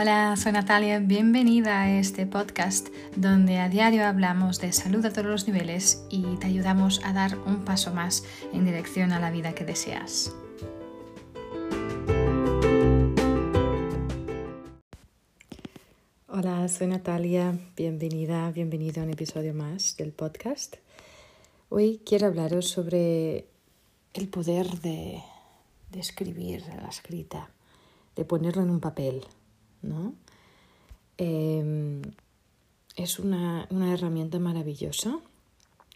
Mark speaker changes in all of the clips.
Speaker 1: Hola, soy Natalia, bienvenida a este podcast donde a diario hablamos de salud a todos los niveles y te ayudamos a dar un paso más en dirección a la vida que deseas.
Speaker 2: Hola, soy Natalia, bienvenida, bienvenido a un episodio más del podcast. Hoy quiero hablaros sobre el poder de, escribir la escrita, de ponerlo en un papel, ¿no? Em, es una, una herramienta maravillosa.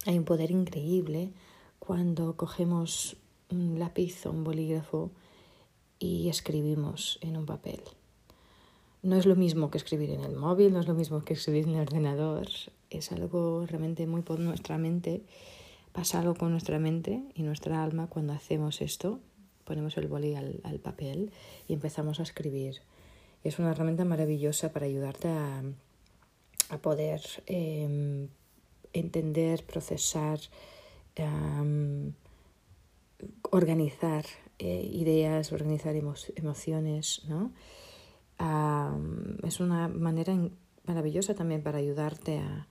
Speaker 2: Hay un poder increíble cuando cogemos un lápiz o un bolígrafo y escribimos en un papel. No es lo mismo que escribir en el móvil, no es lo mismo que escribir en el ordenador. Es algo realmente muy por nuestra mente. Pasa algo con nuestra mente y nuestra alma cuando hacemos esto. Ponemos el boli al, papel y empezamos a escribir. Es una herramienta maravillosa para ayudarte a, a poder em, entender, procesar, organizar eh, ideas, organizar emociones, ¿no? es una manera maravillosa también para ayudarte a,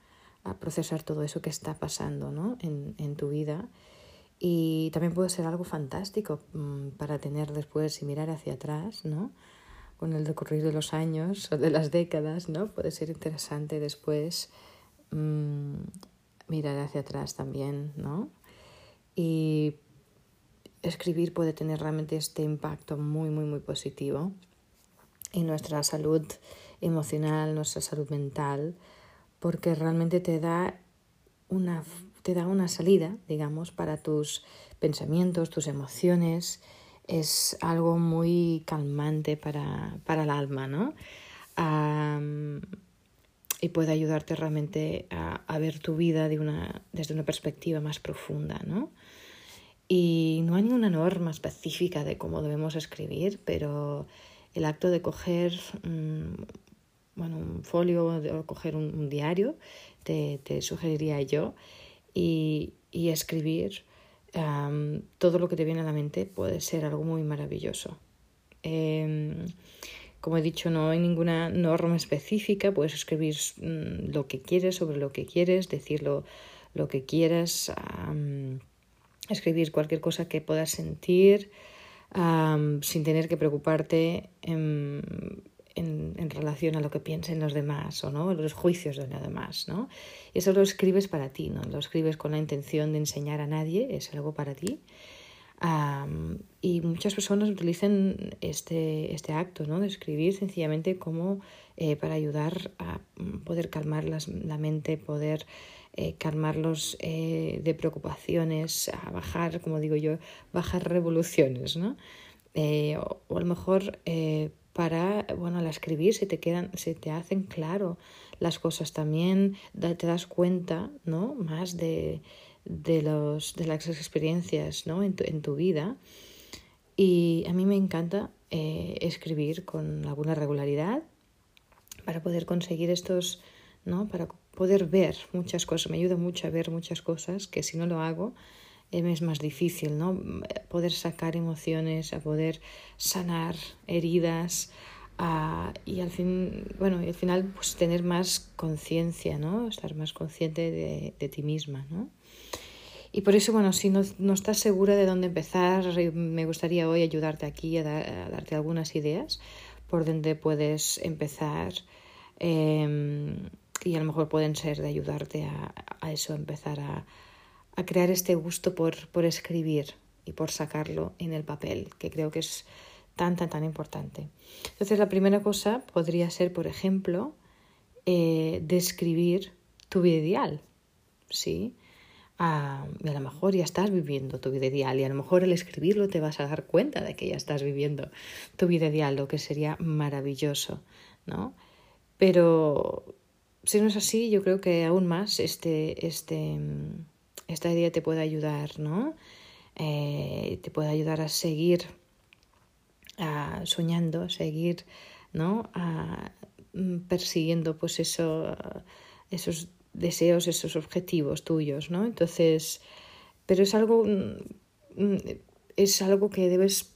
Speaker 2: procesar todo eso que está pasando ¿no? en, tu vida. Y también puede ser algo fantástico mm, para tener después y mirar hacia atrás, ¿no? Con el decorrido de los años o de las décadas, ¿no? Puede ser interesante después mm, mirar hacia atrás también, ¿no? Y escribir puede tener realmente este impacto muy, muy, muy positivo y nuestra salud emocional, nuestra salud mental, porque realmente te da una, te da una salida, digamos, para tus pensamientos, tus emociones. Es algo muy calmante para, para el alma, ¿no? y puede ayudarte realmente a, ver tu vida de una, desde una perspectiva más profunda, ¿no? Y no hay ninguna norma específica de cómo debemos escribir, pero el acto de coger mm, bueno, un folio o coger un, diario, te, sugeriría yo, y, escribir todo lo que te viene a la mente puede ser algo muy maravilloso. Em, como he dicho, no hay ninguna norma específica, puedes escribir mm, lo que quieres sobre lo que quieres, decir lo, que quieras, escribir cualquier cosa que puedas sentir, sin tener que preocuparte en, en, relación a lo que piensen los demás o ¿no? los juicios de los demás. ¿no? Eso lo escribes para ti, no lo escribes con la intención de enseñar a nadie, es algo para ti. y muchas personas utilizan este, este acto ¿no? de escribir sencillamente como eh, para ayudar a poder calmar las, la mente, poder eh, calmarlos eh, de preocupaciones, a bajar, como digo yo, bajar revoluciones, ¿no? Eh, o, a lo mejor para, bueno, al escribir se te quedan, se te hacen claro las cosas también, te das cuenta, ¿no? Más de, de, los, de las experiencias, ¿no? En tu, en tu vida. Y a mí me encanta escribir con alguna regularidad para poder conseguir estos, ¿no? Para poder ver muchas cosas, me ayuda mucho a ver muchas cosas que si no lo hago eh, es más difícil, ¿no? Poder sacar emociones, a poder sanar heridas y al fin, bueno, y al final pues tener más conciencia, ¿no? Estar más consciente de, de, ti misma, ¿no? Y por eso, bueno, si no, no, estás segura de dónde empezar, me gustaría hoy ayudarte aquí a, darte algunas ideas por donde puedes empezar. Eh, y a lo mejor pueden ser de ayudarte a, a eso, empezar a, a, crear este gusto por, por escribir y por sacarlo en el papel, que creo que es tan, tan, tan importante. Entonces, la primera cosa podría ser, por ejemplo, eh, describir tu vida ideal, ¿sí? Ah, y a lo mejor ya estás viviendo tu vida ideal y a lo mejor al escribirlo te vas a dar cuenta de que ya estás viviendo tu vida ideal, lo que sería maravilloso, ¿no? Pero si no es así, yo creo que aún más este, este, esta idea te puede ayudar, ¿no? Eh, te puede ayudar a seguir soñando, a seguir, ¿no? Mm, persiguiendo pues eso, esos deseos, esos objetivos tuyos, ¿no? Entonces, pero es algo, mm, es algo que debes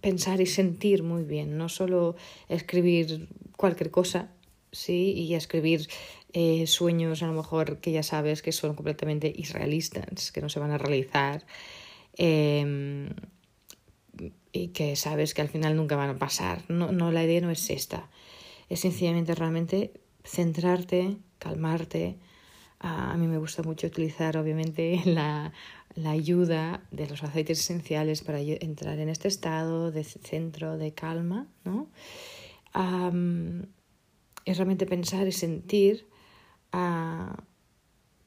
Speaker 2: pensar y sentir muy bien, no solo escribir cualquier cosa, sí, y escribir eh, sueños a lo mejor que ya sabes que son completamente irrealistas, que no se van a realizar em, y que sabes que al final nunca van a pasar. No, no, la idea no es esta, es sencillamente realmente centrarte, calmarte. a mí me gusta mucho utilizar obviamente la, la ayuda de los aceites esenciales para entrar en este estado de centro, de calma, ¿no? Es realmente pensar y sentir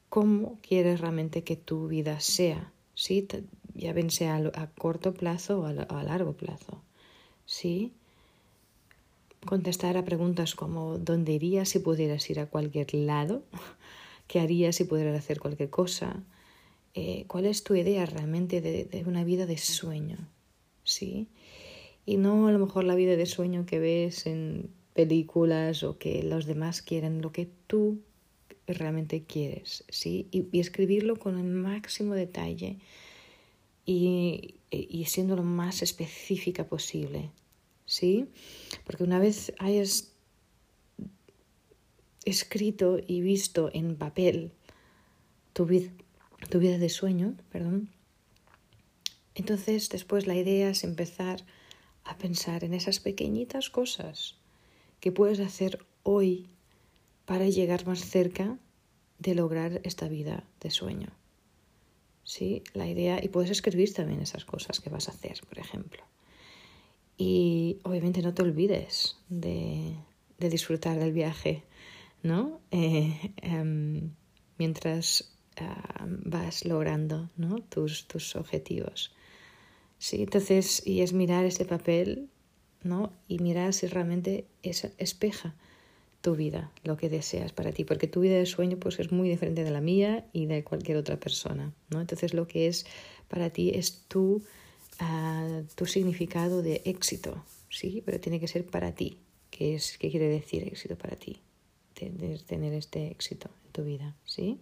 Speaker 2: cómo quieres realmente que tu vida sea, ¿sí? ya bien sea a, corto plazo o a, largo plazo. ¿sí? Contestar a preguntas como ¿dónde irías si pudieras ir a cualquier lado? ¿Qué harías si pudieras hacer cualquier cosa? Eh, ¿Cuál es tu idea realmente de, de, una vida de sueño? ¿Sí? Y no a lo mejor la vida de sueño que ves en películas o que los demás quieren, lo que tú realmente quieres, ¿sí? Y, escribirlo con el máximo detalle y, y, siendo lo más específica posible, ¿sí? Porque una vez hayas escrito y visto en papel tu, vida, tu vida de sueño, perdón, entonces después la idea es empezar a pensar en esas pequeñitas cosas que puedes hacer hoy para llegar más cerca de lograr esta vida de sueño. ¿Sí? La idea, y puedes escribir también esas cosas que vas a hacer, por ejemplo. Y obviamente no te olvides de, disfrutar del viaje, ¿no? Eh, em, mientras vas logrando ¿no? tus, tus objetivos. Sí, entonces, y es mirar ese papel, ¿no? Y mirar si realmente es, espeja tu vida, lo que deseas para ti, porque tu vida de sueño pues es muy diferente de la mía y de cualquier otra persona, ¿no? Entonces lo que es para ti es tu, uh, tu significado de éxito, ¿sí? Pero tiene que ser para ti, ¿qué, es, qué quiere decir éxito para ti? tener este éxito en tu vida, ¿sí?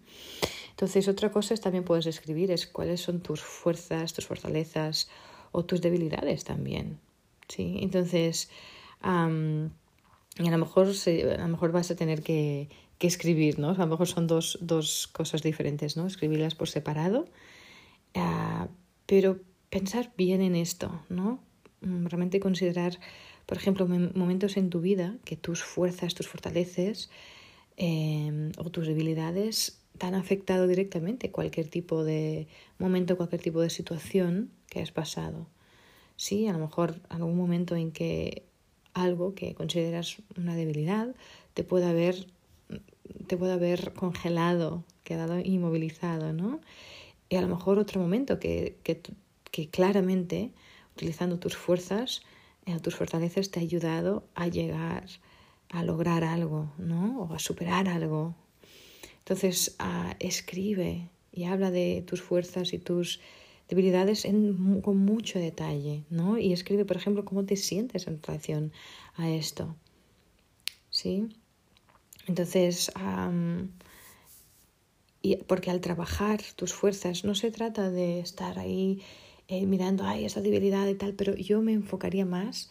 Speaker 2: Entonces otra cosa es también puedes escribir es cuáles son tus fuerzas, tus fortalezas o tus debilidades también, ¿sí? Entonces... Um, y a lo mejor, a lo mejor vas a tener que, escribir, ¿no? A lo mejor son dos, dos cosas diferentes, ¿no? Escribirlas por separado. Uh, pero pensar bien en esto, ¿no? Mm, realmente considerar, por ejemplo, momentos en tu vida que tus fuerzas, tus fortaleces eh, o tus debilidades te han afectado directamente cualquier tipo de momento, cualquier tipo de situación que has pasado. Sí, a lo mejor algún momento en que algo que consideras una debilidad te puede haber, te puede haber congelado, quedado inmovilizado, ¿no? Y a lo mejor otro momento que, que, que claramente, utilizando tus fuerzas, eh, tus fortalezas, te ha ayudado a llegar a lograr algo, ¿no? O a superar algo. Entonces, uh, escribe y habla de tus fuerzas y tus debilidades con mucho detalle, ¿no? Y escribe, por ejemplo, cómo te sientes en relación a esto, ¿sí? Entonces, y porque al trabajar tus fuerzas no se trata de estar ahí eh, mirando, ay, esa debilidad y tal, pero yo me enfocaría más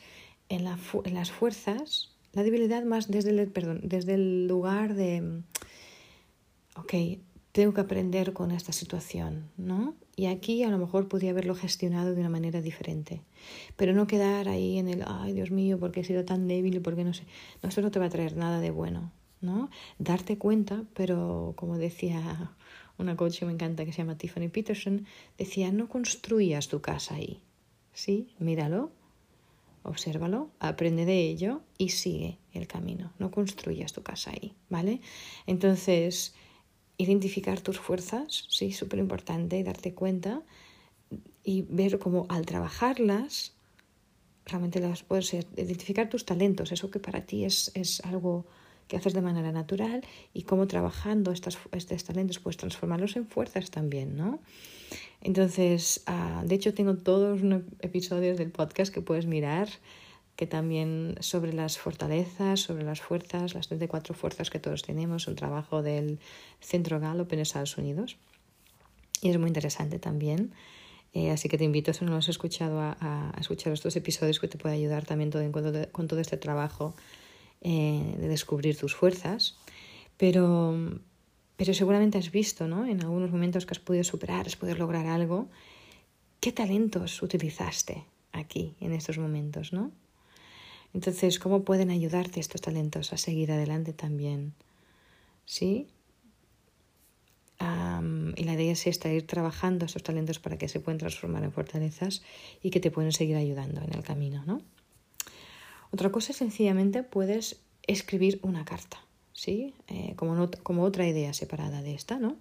Speaker 2: en las fuerzas, la debilidad más desde el, perdón, desde el lugar de, ok, tengo que aprender con esta situación, ¿no? Y aquí a lo mejor podría haberlo gestionado de una manera diferente. Pero no quedar ahí en el, ay Dios mío, porque he sido tan débil, porque no sé. No, eso no te va a traer nada de bueno, ¿no? Darte cuenta, pero como decía una coach que me encanta que se llama Tiffany Peterson, decía, no construyas tu casa ahí, ¿sí? Míralo, obsérvalo, aprende de ello y sigue el camino. No construyas tu casa ahí, ¿vale? Entonces, identificar tus fuerzas, sí, súper importante, darte cuenta y ver cómo al trabajarlas, realmente las puedes identificar tus talentos, eso que para ti es, es algo que haces de manera natural y cómo trabajando estas, estos talentos puedes transformarlos en fuerzas también, ¿no? Entonces, uh, de hecho tengo todos los episodios del podcast que puedes mirar que también sobre las fortalezas, sobre las fuerzas, las 34 fuerzas que todos tenemos, un trabajo del Centro Gallup en Estados Unidos. Y es muy interesante también. Eh, así que te invito, si no lo has escuchado, a, a, escuchar estos episodios que te puede ayudar también todo, con, todo, este trabajo eh, de descubrir tus fuerzas. Pero, pero seguramente has visto, ¿no? En algunos momentos que has podido superar, has podido lograr algo. ¿Qué talentos utilizaste aquí, en estos momentos, no? Entonces, ¿cómo pueden ayudarte estos talentos a seguir adelante también? ¿Sí? y la idea es esta, ir trabajando estos talentos para que se puedan transformar en fortalezas y que te pueden seguir ayudando en el camino, ¿no? Otra cosa es sencillamente puedes escribir una carta, ¿sí? Eh, como, como otra idea separada de esta, ¿no?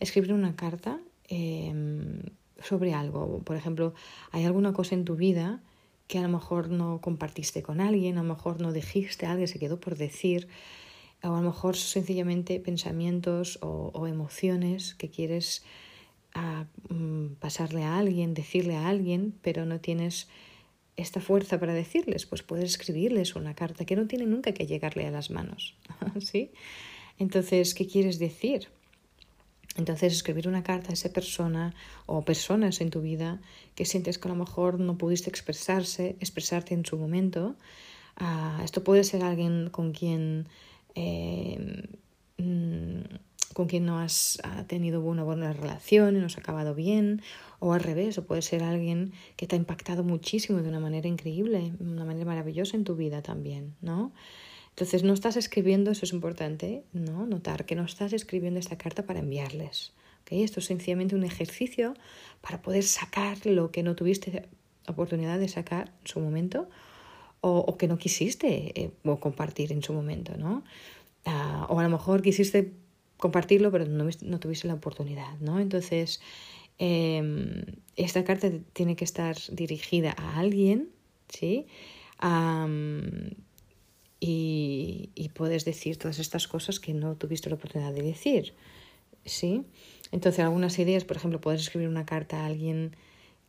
Speaker 2: Escribir una carta em, sobre algo. Por ejemplo, hay alguna cosa en tu vida que a lo mejor no compartiste con alguien, a lo mejor no dijiste, alguien se quedó por decir, o a lo mejor sencillamente pensamientos o, emociones que quieres ah, mm, pasarle a alguien, decirle a alguien, pero no tienes esta fuerza para decirles, pues puedes escribirles una carta que no tiene nunca que llegarle a las manos, ¿sí? Entonces, ¿qué quieres decir? Entonces, escribir una carta a esa persona o personas en tu vida que sientes que a lo mejor no pudiste expresarse, expresarte en su momento. Ah, esto puede ser alguien con quien, eh, mm, con quien no has tenido una buena relación y no has acabado bien, o al revés, o puede ser alguien que te ha impactado muchísimo de una manera increíble, de una manera maravillosa en tu vida también, ¿no? Entonces no estás escribiendo, eso es importante, ¿no? Notar que no estás escribiendo esta carta para enviarles. ¿okay? Esto es sencillamente un ejercicio para poder sacar lo que no tuviste oportunidad de sacar en su momento o, que no quisiste eh, compartir en su momento, ¿no? Ah, o a lo mejor quisiste compartirlo, pero no, no tuviste la oportunidad, ¿no? Entonces, em, esta carta tiene que estar dirigida a alguien, ¿sí? Y, puedes decir todas estas cosas que no tuviste la oportunidad de decir. ¿Sí? Entonces, algunas ideas, por ejemplo, puedes escribir una carta a alguien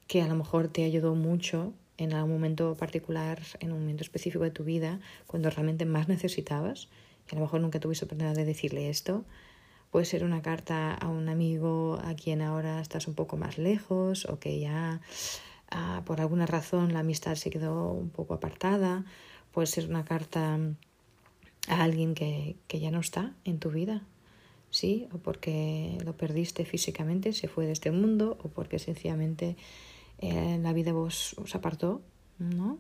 Speaker 2: que a lo mejor te ayudó mucho en algún momento particular, en un momento específico de tu vida, cuando realmente más necesitabas, y a lo mejor nunca tuviste oportunidad de decirle esto. Puede ser una carta a un amigo a quien ahora estás un poco más lejos o que ya ah, por alguna razón la amistad se quedó un poco apartada Puede ser una carta a alguien que, que ya no está en tu vida, ¿sí? O porque lo perdiste físicamente, se fue de este mundo, o porque sencillamente eh, la vida vos os apartó, ¿no?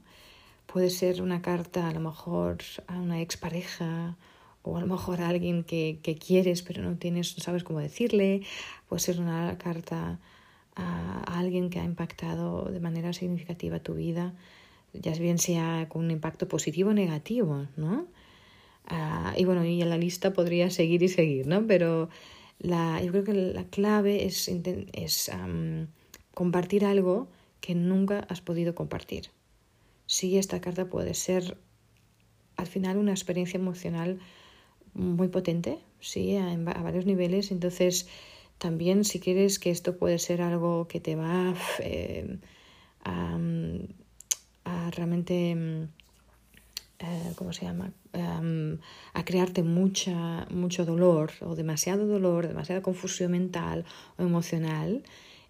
Speaker 2: Puede ser una carta a lo mejor a una expareja o a lo mejor a alguien que, que quieres pero no tienes, no sabes cómo decirle. Puede ser una carta a, a alguien que ha impactado de manera significativa tu vida ya bien sea con un impacto positivo o negativo, ¿no? Ah, y bueno, y en la lista podría seguir y seguir, ¿no? Pero la, yo creo que la clave es, es compartir algo que nunca has podido compartir. Sí, esta carta puede ser al final una experiencia emocional muy potente, sí, a, a varios niveles. Entonces, también si quieres que esto puede ser algo que te va eh, a a realmente, mm, eh, ¿cómo se llama? Em, a crearte mucha, mucho dolor o demasiado dolor, demasiada confusión mental o emocional.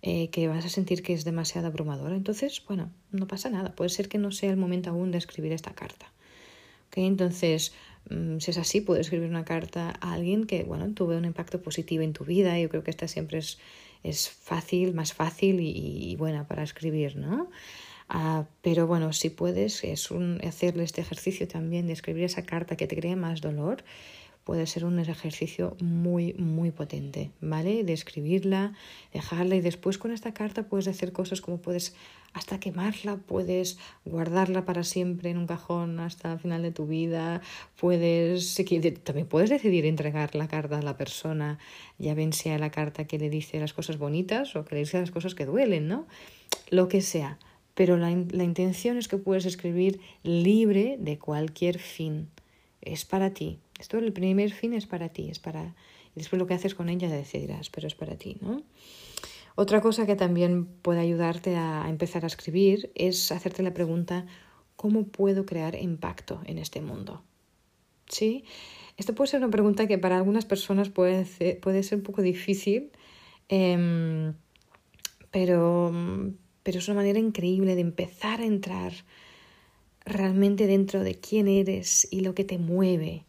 Speaker 2: Eh, que vas a sentir que es demasiado abrumador. Entonces, bueno, no pasa nada. Puede ser que no sea el momento aún de escribir esta carta. ¿Okay? Entonces, mm, si es así, puedes escribir una carta a alguien que, bueno, tuve un impacto positivo en tu vida. Yo creo que esta siempre es, es fácil, más fácil y, y buena para escribir, ¿no? Ah, pero bueno, si puedes, es hacerle este ejercicio también de escribir esa carta que te cree más dolor, puede ser un ejercicio muy, muy potente, ¿vale? De escribirla, dejarla y después con esta carta puedes hacer cosas como puedes hasta quemarla, puedes guardarla para siempre en un cajón hasta el final de tu vida, puedes, también puedes decidir entregar la carta a la persona, ya bien sea la carta que le dice las cosas bonitas o que le dice las cosas que duelen, ¿no? Lo que sea pero la, la intención es que puedes escribir libre de cualquier fin. Es para ti. Esto el primer fin es para ti, es para y después lo que haces con ella decidirás, pero es para ti, ¿no? Otra cosa que también puede ayudarte a empezar a escribir es hacerte la pregunta ¿cómo puedo crear impacto en este mundo? ¿Sí? Esto puede ser una pregunta que para algunas personas puede ser, puede ser un poco difícil. Em, pero, pero es una manera increíble de empezar a entrar realmente dentro de quién eres y lo que te mueve,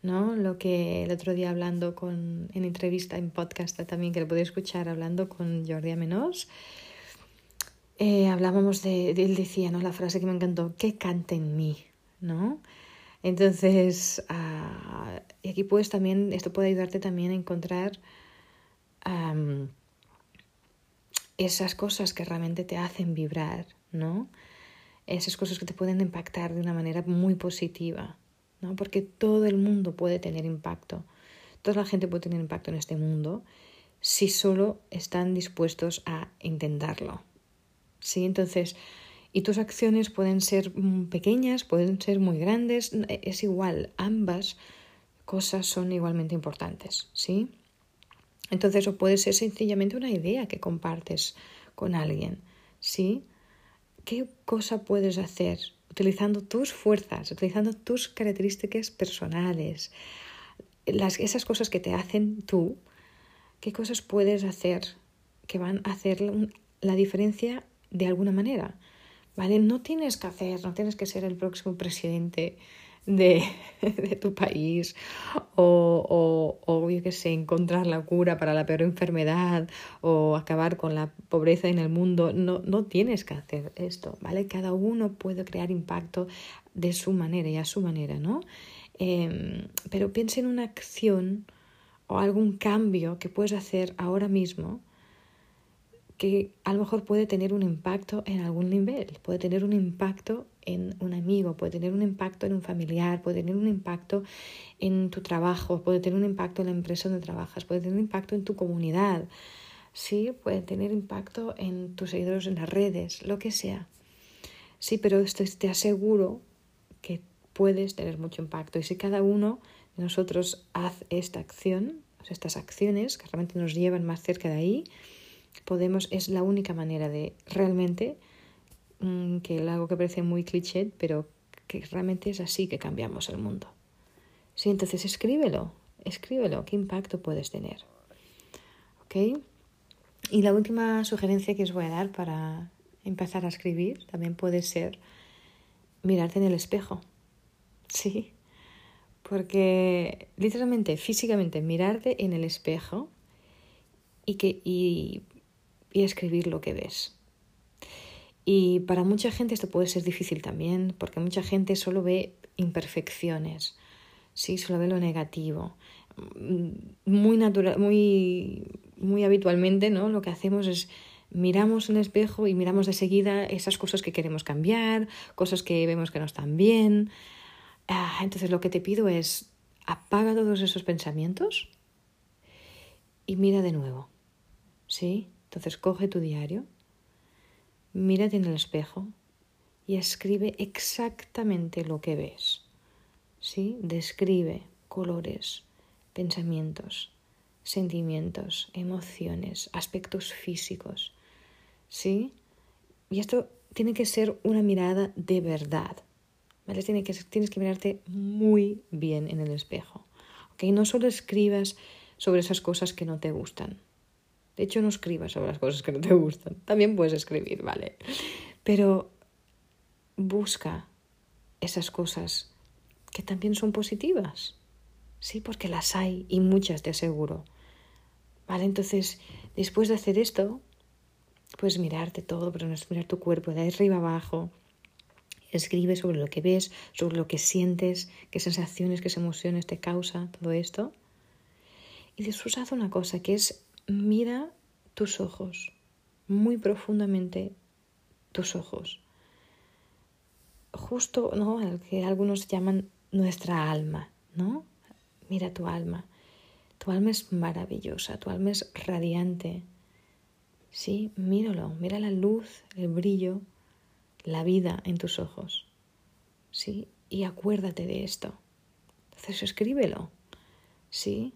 Speaker 2: ¿no? Lo que el otro día hablando con, en entrevista, en podcast también, que lo podéis escuchar, hablando con Jordi Amenos, eh, hablábamos de, él decía, ¿no? La frase que me encantó, que cante en mí, ¿no? Entonces, uh, y aquí puedes también, esto puede ayudarte también a encontrar esas cosas que realmente te hacen vibrar, ¿no? Esas cosas que te pueden impactar de una manera muy positiva, ¿no? Porque todo el mundo puede tener impacto, toda la gente puede tener impacto en este mundo si solo están dispuestos a intentarlo, ¿sí? Entonces, y tus acciones pueden ser mm, pequeñas, pueden ser muy grandes, es igual, ambas cosas son igualmente importantes, ¿sí? Entonces, o puede ser sencillamente una idea que compartes con alguien, ¿sí? ¿Qué cosa puedes hacer utilizando tus fuerzas, utilizando tus características personales, las, esas cosas que te hacen tú? ¿Qué cosas puedes hacer que van a hacer la diferencia de alguna manera? ¿Vale? No tienes que hacer, no tienes que ser el próximo presidente de, de tu país o, o, o, yo qué sé, encontrar la cura para la peor enfermedad o acabar con la pobreza en el mundo. No, no tienes que hacer esto, ¿vale? Cada uno puede crear impacto de su manera y a su manera, ¿no? Eh, pero piensa en una acción o algún cambio que puedes hacer ahora mismo que a lo mejor puede tener un impacto en algún nivel, puede tener un impacto en un amigo, puede tener un impacto en un familiar, puede tener un impacto en tu trabajo, puede tener un impacto en la empresa donde trabajas, puede tener un impacto en tu comunidad, sí, puede tener impacto en tus seguidores en las redes, lo que sea. Sí, pero esto te aseguro que puedes tener mucho impacto y si cada uno de nosotros hace esta acción, estas acciones que realmente nos llevan más cerca de ahí, podemos, es la única manera de realmente, que que algo que parece muy cliché, pero que realmente es así que cambiamos el mundo. Sí, entonces escríbelo, escríbelo, qué impacto puedes tener. ¿Ok? Y la última sugerencia que os voy a dar para empezar a escribir también puede ser mirarte en el espejo. Sí, porque literalmente, físicamente, mirarte en el espejo y, que, y escribir lo que ves. Y para mucha gente esto puede ser difícil también, porque mucha gente solo ve imperfecciones, sí, solo ve lo negativo. Muy natural, muy, muy habitualmente, ¿no? Lo que hacemos es miramos el espejo y miramos de seguida esas cosas que queremos cambiar, cosas que vemos que no están bien. Ah, entonces lo que te pido es apaga todos esos pensamientos y mira de nuevo. ¿Sí? Entonces coge tu diario, mírate en el espejo y escribe exactamente lo que ves. ¿Sí? Describe colores, pensamientos, sentimientos, emociones, aspectos físicos. ¿Sí? Y esto tiene que ser una mirada de verdad. Tienes que mirarte muy bien en el espejo. ¿Ok? No solo escribas sobre esas cosas que no te gustan. De hecho, no escribas sobre las cosas que no te gustan. También puedes escribir, ¿vale? Pero busca esas cosas que también son positivas. Sí, porque las hay y muchas, te aseguro. ¿Vale? Entonces, después de hacer esto, puedes mirarte todo, pero no es mirar tu cuerpo de arriba abajo. Escribe sobre lo que ves, sobre lo que sientes, qué sensaciones, qué emociones te causa todo esto. Y después haz una cosa que es mira tus ojos, muy profundamente tus ojos. Justo, ¿no? Al que algunos llaman nuestra alma, ¿no? Mira tu alma. Tu alma es maravillosa, tu alma es radiante. Sí, míralo, mira la luz, el brillo, la vida en tus ojos. Sí, y acuérdate de esto. Entonces escríbelo. Sí,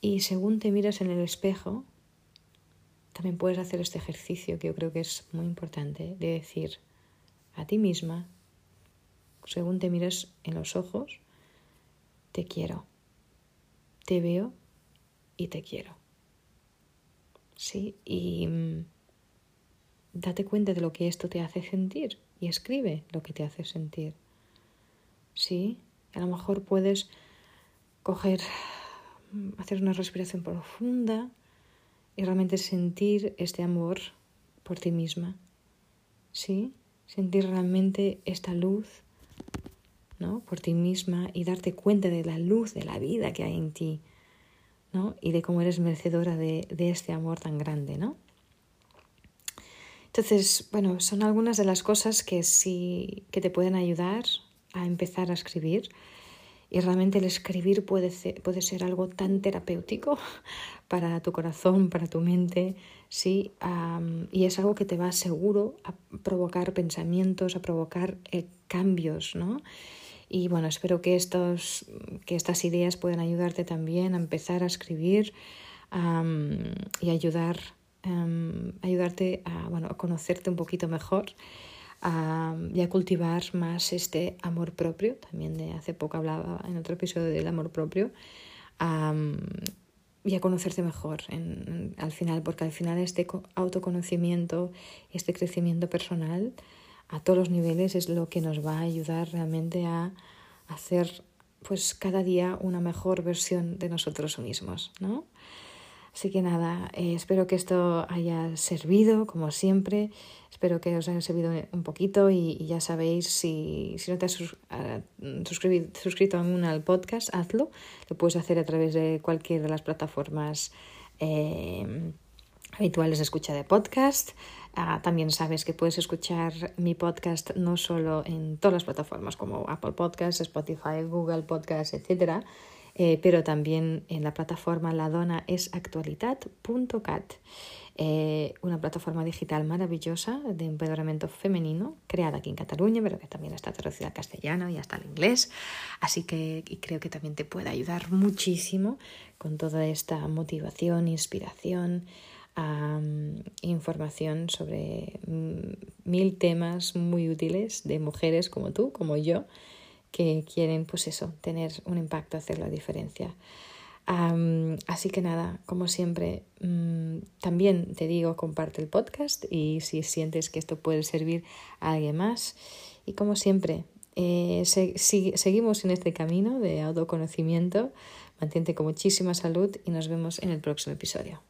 Speaker 2: y según te miras en el espejo, también puedes hacer este ejercicio que yo creo que es muy importante, de decir a ti misma, según te miras en los ojos, te quiero, te veo y te quiero. ¿sí? Y mm, date cuenta de lo que esto te hace sentir y escribe lo que te hace sentir. ¿Sí? A lo mejor puedes coger, hacer una respiración profunda y realmente sentir este amor por ti misma. ¿Sí? Sentir realmente esta luz ¿no? por ti misma y darte cuenta de la luz de la vida que hay en ti ¿no? y de cómo eres merecedora de, de este amor tan grande. ¿no? Entonces, bueno, son algunas de las cosas que sí que te pueden ayudar a empezar a escribir. Y realmente el escribir puede ser, puede ser algo tan terapéutico para tu corazón, para tu mente, ¿sí? y es algo que te va seguro a provocar pensamientos, a provocar eh, cambios, ¿no? Y bueno, espero que, estos, que estas ideas puedan ayudarte también a empezar a escribir y ayudar, ayudarte a, bueno, a conocerte un poquito mejor y a cultivar más este amor propio. También de hace poco hablaba en otro episodio del amor propio. y a conocerte mejor al final, porque al final este autoconocimiento, este crecimiento personal a todos los niveles es lo que nos va a ayudar realmente a hacer pues cada día una mejor versión de nosotros mismos, ¿no? Así que nada, eh, espero que esto haya servido, como siempre. Espero que os haya servido un poquito y, ya sabéis, si, si no te has uh, suscrito aún al podcast, hazlo. Lo puedes hacer a través de cualquiera de las plataformas eh, habituales de escucha de podcast. Ah, también sabes que puedes escuchar mi podcast no solo en todas las plataformas como Apple Podcasts, Spotify, Google Podcasts, etc., eh, pero también en la plataforma ladonaesactualitat.cat, eh, una plataforma digital maravillosa de empoderamiento femenino, creada aquí en Cataluña, pero que también está traducida al castellano y hasta al inglés. Así que creo que también te puede ayudar muchísimo con toda esta motivación, inspiración información sobre mm, mil temas muy útiles de mujeres como tú, como yo, que quieren, pues eso, tener un impacto, hacer la diferencia. así que nada, como siempre, mm, también te digo, comparte el podcast y si sientes que esto puede servir a alguien más. Y como siempre, eh, seguimos en este camino de autoconocimiento. Mantente con muchísima salud y nos vemos en el próximo episodio.